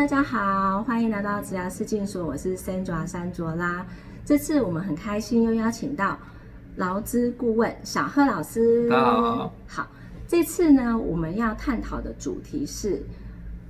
大家好，欢迎来到职涯视镜所，我是 Sandra 山卓拉。这次我们很开心又邀请到劳资顾问小贺老师。大家好。好，这次呢，我们要探讨的主题是，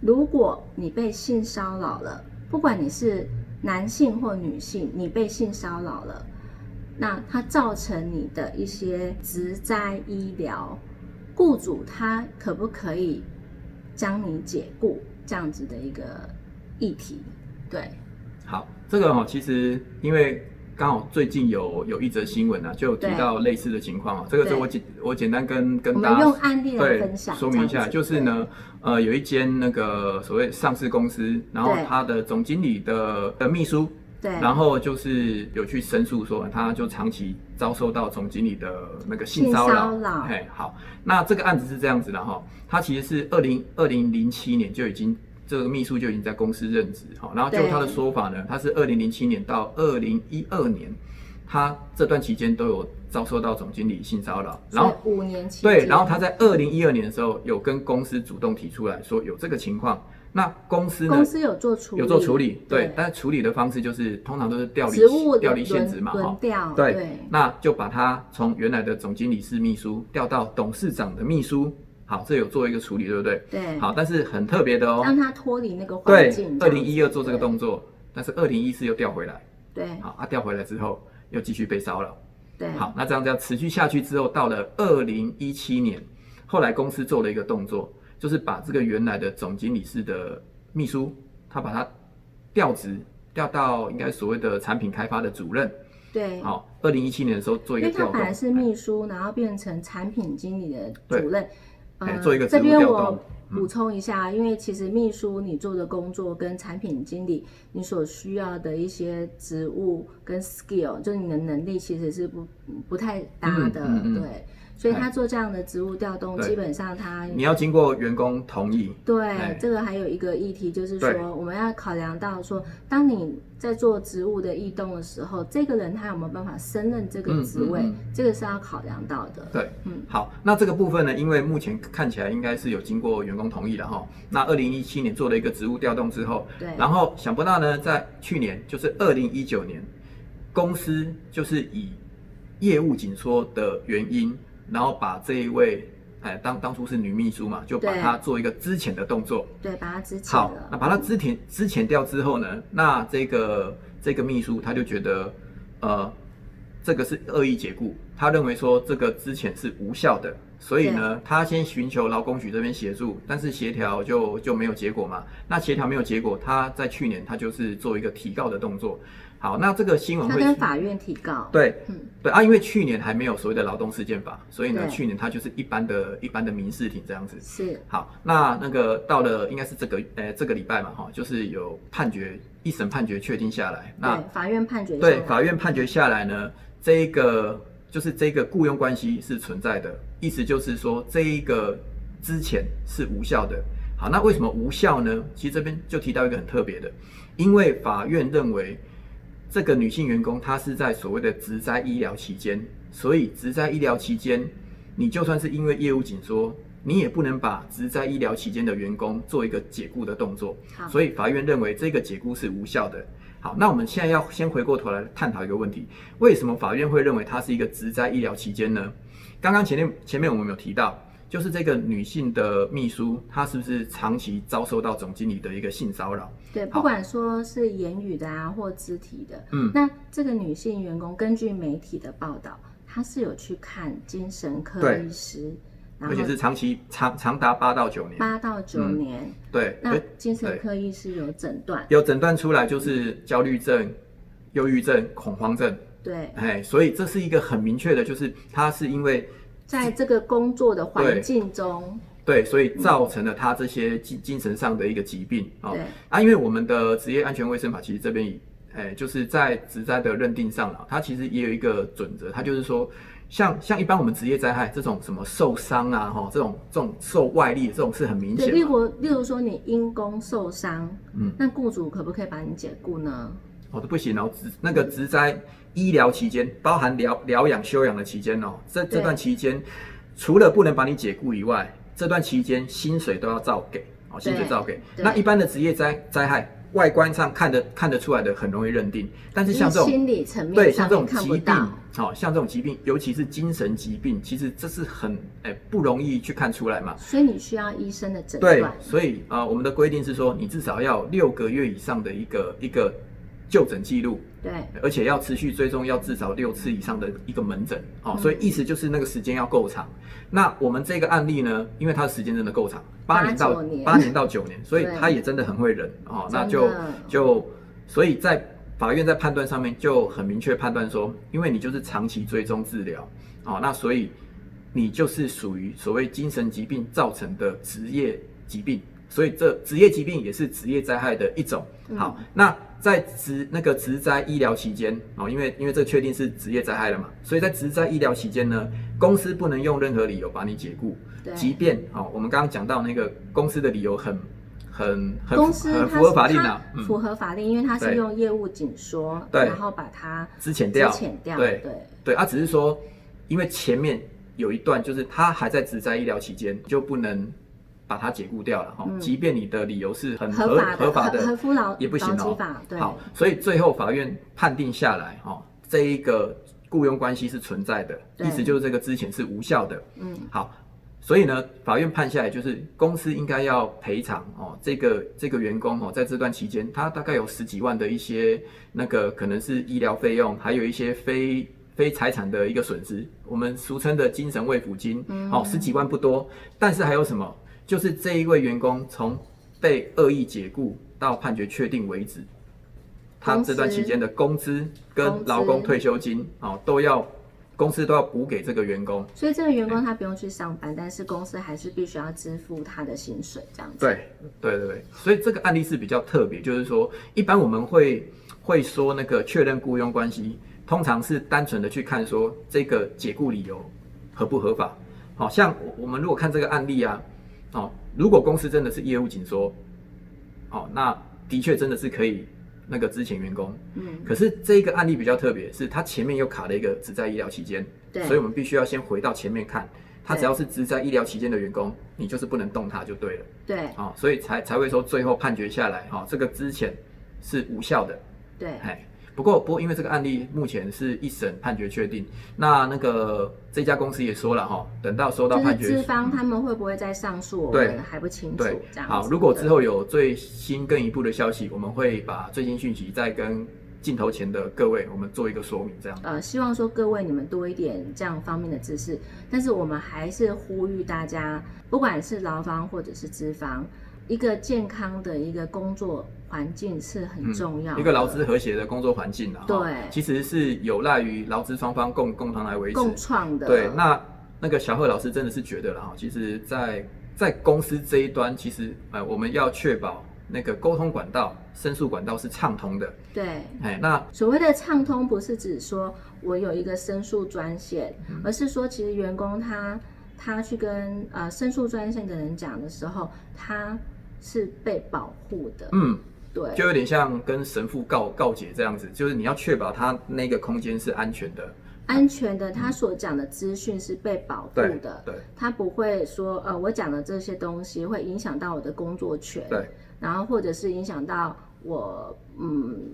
如果你被性骚扰了，不管你是男性或女性，你被性骚扰了，那它造成你的一些职灾医疗，雇主他可不可以将你解雇？这样子的一个议题，对。好，这个哈，其实因为刚好最近有有一则新闻啊，就有提到类似的情况啊。这个是我简我简单跟跟大家用案例来分享说明一下，就是呢，呃，有一间那个所谓上市公司，然后他的总经理的的秘书。对，然后就是有去申诉说，他就长期遭受到总经理的那个性骚扰。嘿，好，那这个案子是这样子的哈，他其实是二零二零零七年就已经这个秘书就已经在公司任职哈，然后就他的说法呢，他是二零零七年到二零一二年，他这段期间都有遭受到总经理性骚扰，然后五年期对，然后他在二零一二年的时候有跟公司主动提出来说有这个情况。那公司呢？公司有做处理，有做处理，对。但是处理的方式就是通常都是调离调离现职嘛，哈。对。那就把他从原来的总经理室秘书调到董事长的秘书，好，这有做一个处理，对不对？对。好，但是很特别的哦，让他脱离那个环境。对。二零一二做这个动作，但是二零一四又调回来。对。好，他调回来之后又继续被骚扰。对。好，那这样这样持续下去之后，到了二零一七年，后来公司做了一个动作。就是把这个原来的总经理室的秘书，他把他调职，调到应该所谓的产品开发的主任。对。好，二零一七年的时候做一个调动。因为他本来是秘书，然后变成产品经理的主任。对。做一个这边我补充一下，因为其实秘书你做的工作跟产品经理你所需要的一些职务跟 skill，就是你的能力其实是不不太搭的，对。所以他做这样的职务调动，基本上他你要经过员工同意。对，这个还有一个议题就是说，我们要考量到说，当你在做职务的异动的时候，这个人他有没有办法胜任这个职位，这个是要考量到的。对，嗯，好，那这个部分呢，因为目前看起来应该是有经过员工同意的哈。那二零一七年做了一个职务调动之后，对，然后想不到呢，在去年就是二零一九年，公司就是以业务紧缩的原因。然后把这一位，哎，当当初是女秘书嘛，就把她做一个支遣的动作。对，把她支遣好，那把她支遣支遣掉之后呢，那这个这个秘书他就觉得，呃，这个是恶意解雇，他认为说这个资遣是无效的，所以呢，他先寻求劳工局这边协助，但是协调就就没有结果嘛。那协调没有结果，他在去年他就是做一个提告的动作。好，那这个新闻会跟法院提告。对，嗯，对啊，因为去年还没有所谓的劳动事件法，所以呢，去年它就是一般的一般的民事庭这样子。是。好，那那个到了应该是这个呃这个礼拜嘛，哈，就是有判决一审判决确定下来。那法院判决。对，法院判决下来呢，这一个就是这个雇佣关系是存在的，意思就是说这一个之前是无效的。好，那为什么无效呢？其实这边就提到一个很特别的，因为法院认为。这个女性员工，她是在所谓的职灾医疗期间，所以职灾医疗期间，你就算是因为业务紧缩，你也不能把职灾医疗期间的员工做一个解雇的动作。所以法院认为这个解雇是无效的。好，那我们现在要先回过头来探讨一个问题：为什么法院会认为它是一个职灾医疗期间呢？刚刚前面前面我们有提到。就是这个女性的秘书，她是不是长期遭受到总经理的一个性骚扰？对，不管说是言语的啊，或肢体的。嗯，那这个女性员工根据媒体的报道，她是有去看精神科医师，而且是长期长长达八到九年。八到九年。对，那精神科医师有诊断，有诊断出来就是焦虑症、忧郁症、恐慌症。对，哎，所以这是一个很明确的，就是她是因为。在这个工作的环境中，对，所以造成了他这些精精神上的一个疾病啊。啊，因为我们的职业安全卫生法其实这边，哎，就是在职灾的认定上了，它其实也有一个准则，它就是说，像像一般我们职业灾害这种什么受伤啊，哈，这种这种受外力这种是很明显。例如例如说你因公受伤，嗯，那雇主可不可以把你解雇呢？哦，都不行哦，职那个职灾。医疗期间，包含疗疗养休养的期间哦，这这段期间，除了不能把你解雇以外，这段期间薪水都要照给。哦，薪水照给。那一般的职业灾灾害，外观上看得看得出来的，很容易认定。但是像这种心理层面对，像这种疾病不到，，好、像这种疾病，尤其是精神疾病，其实这是很哎、不容易去看出来嘛。所以你需要医生的诊断对，。所以啊、呃我们的规定是说，你至少要六个月以上的一个一个就诊记录，对而且要持续追踪，要至少六次以上的一个门诊哦。嗯所以意思就是那个时间要够长。那我们这个案例呢，因为它的时间真的够长，八年到八年到九年，所以他也真的很会忍哦。那就就所以在法院在判断上面就很明确判断说，因为你就是长期追踪治疗哦，那所以你就是属于所谓精神疾病造成的职业疾病，所以这职业疾病也是职业灾害的一种。嗯。好，那在职那个职灾医疗期间哦，因为因为这确定是职业灾害了嘛，所以在职灾医疗期间呢，公司不能用任何理由把你解雇，即便哦，我们刚刚讲到那个公司的理由很很很公司符合法令它啊，嗯，符合法令，因为它是用业务紧缩，对。然后把它之前掉，之前掉，对。对。对，啊，只是说，因为前面有一段就是他还在职灾医疗期间，就不能把它解雇掉了哈、嗯。即便你的理由是很合合法的也不行哦。好，所以最后法院判定下来哈、这一个雇佣关系是存在的，意思就是这个之前是无效的。嗯，好，所以呢，法院判下来就是公司应该要赔偿哦，这个这个员工哦，在这段期间，他大概有十几万的一些那个可能是医疗费用，还有一些非非财产的一个损失，我们俗称的精神慰抚金，嗯。哦，十几万不多，但是还有什么？就是这一位员工从被恶意解雇到判决确定为止，他这段期间的工资跟劳工退休金哦，都要公司都要补给这个员工。所以这个员工他不用去上班，但是公司还是必须要支付他的薪水，这样子。对，对对对，所以这个案例是比较特别，就是说，一般我们会会说那个确认雇佣关系，通常是单纯的去看说这个解雇理由合不合法。好、像我我们如果看这个案例啊，哦，如果公司真的是业务紧缩，哦，那的确真的是可以那个之前员工，嗯，可是这一个案例比较特别，是他前面又卡了一个只在医疗期间，对。所以我们必须要先回到前面看，他只要是只在医疗期间的员工，你就是不能动他就对了。对。哦、所以才才会说最后判决下来，哈、这个之前是无效的，对。哎，不过不过因为这个案例目前是一审判决确定，那那个这家公司也说了哈、等到收到就是判决，资方他们会不会再上诉，我对们还不清楚对，这样。好，如果之后有最新更一步的消息，我们会把最新讯息再跟镜头前的各位我们做一个说明，这样。呃，希望说各位你们多一点这样方面的知识，但是我们还是呼吁大家，不管是劳方或者是资方，一个健康的一个工作环境是很重要一个劳资和谐的工作环境啊，对其实是有赖于劳资双方共共同来维持。共创的。对，那那个小贺老师真的是觉得了哈，其实在，在公司这一端，其实呃，我们要确保那个沟通管道、申诉管道是畅通的。对哎，那所谓的畅通，不是指说我有一个申诉专线，嗯而是说其实员工他他去跟呃申诉专线的人讲的时候，他是被保护的。嗯，对，就有点像跟神父告告解这样子，就是你要确保他那个空间是安全的。安全的，他所讲的资讯是被保护对的，对他不会说呃我讲的这些东西会影响到我的工作权，对，然后或者是影响到我嗯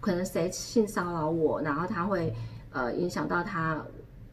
可能谁性骚扰我，然后他会呃影响到他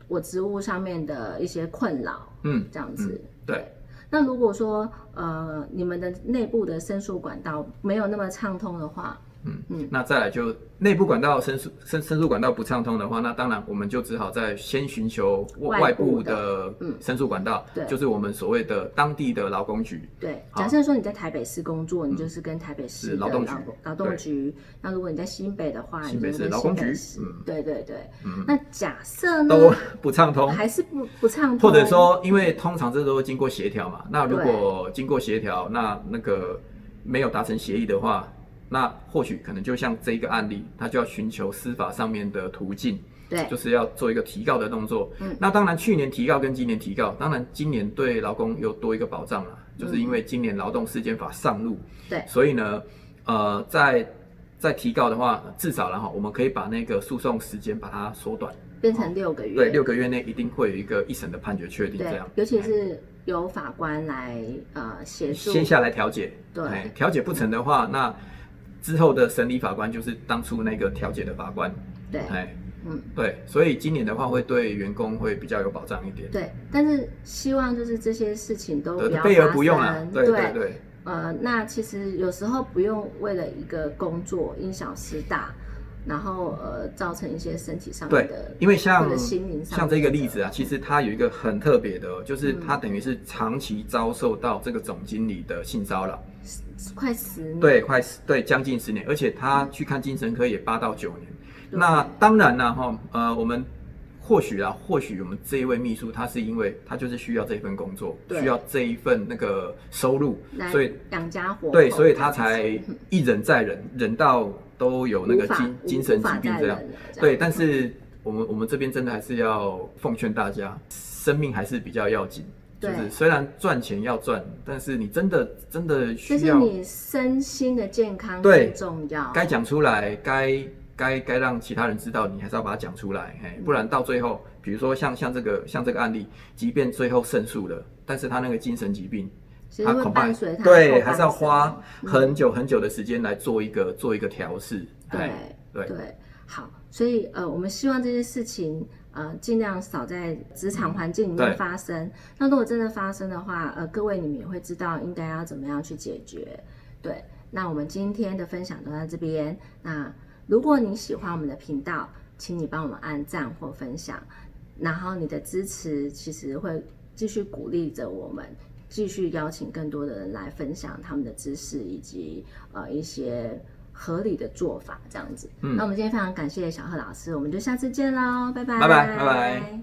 我职务上面的一些困扰，嗯，这样子。嗯对。那如果说呃你们的内部的申诉管道没有那么畅通的话，嗯嗯。那再来就内部管道申诉申申诉管道不畅通的话，那当然我们就只好再先寻求外外部部的的嗯。申诉管道，对。就是我们所谓的当地的劳工局。对，假设说你在台北市工作，你就是跟台北市劳动局劳动局。那如果你在新北的话，新北市劳工局嗯。对对对。嗯。那假设呢，都不畅通，还是不不畅通，或者说，因为通常这都会经过协调嘛，那如果经过协调，那那个没有达成协议的话，那或许可能就像这一个案例，他就要寻求司法上面的途径，对就是要做一个提告的动作。嗯那当然去年提告跟今年提告，当然今年对劳工又多一个保障了，就是因为今年劳动事件法上路，对所以呢，呃，在在提告的话，至少然后我们可以把那个诉讼时间把它缩短。变成六个月，对，六个月内一定会有一个一审的判决确定，这对样。尤其是由法官来呃协助。先下来调解，对哎调解不成的话，那之后的审理法官就是当初那个调解的法官，对，哎，嗯，对，所以今年的话会对员工会比较有保障一点，对。但是希望就是这些事情都不对，要备而发不用啊生，对对对，呃，那其实有时候不用为了一个工作因小失大，然后呃造成一些身体上面对的，，因为像心灵上像这个例子啊，其实他有一个很特别的哦，就是嗯。他等于是长期遭受到这个总经理的性骚扰，快十年，对，快十对将近十年，而且他去看精神科也八到九年。那当然了哈，呃，我们或许啊，或许我们这一位秘书，他是因为他就是需要这份工作，需要这一份那个收入，所以养家活口对，所以他才。一忍再忍，忍到都有那个精精神疾病这样对，但是我们我们这边真的还是要奉劝大家，生命还是比较要紧。就对是虽然赚钱要赚，但是你真的真的需要是你身心的健康对更重要。该讲出来，该该该让其他人知道，你还是要把它讲出来，嘿，不然到最后，比如说像像这个像这个案例，即便最后胜诉了，但是他那个精神疾病，其实会他恐怕伴随他对还是要花很久很久的时间来做一个做一个调试，对哎对对，好，所以呃，我们希望这些事情呃尽量少在职场环境里面对发生。那如果真的发生的话，呃，各位你们也会知道应该要怎么样去解决。对，那我们今天的分享都到这边。那如果你喜欢我们的频道，请你帮我们按赞或分享，然后你的支持其实会继续鼓励着我们。继续邀请更多的人来分享他们的知识以及呃一些合理的做法，这样子。嗯那我们今天非常感谢小贺老师，我们就下次见喽，拜拜，拜拜拜拜。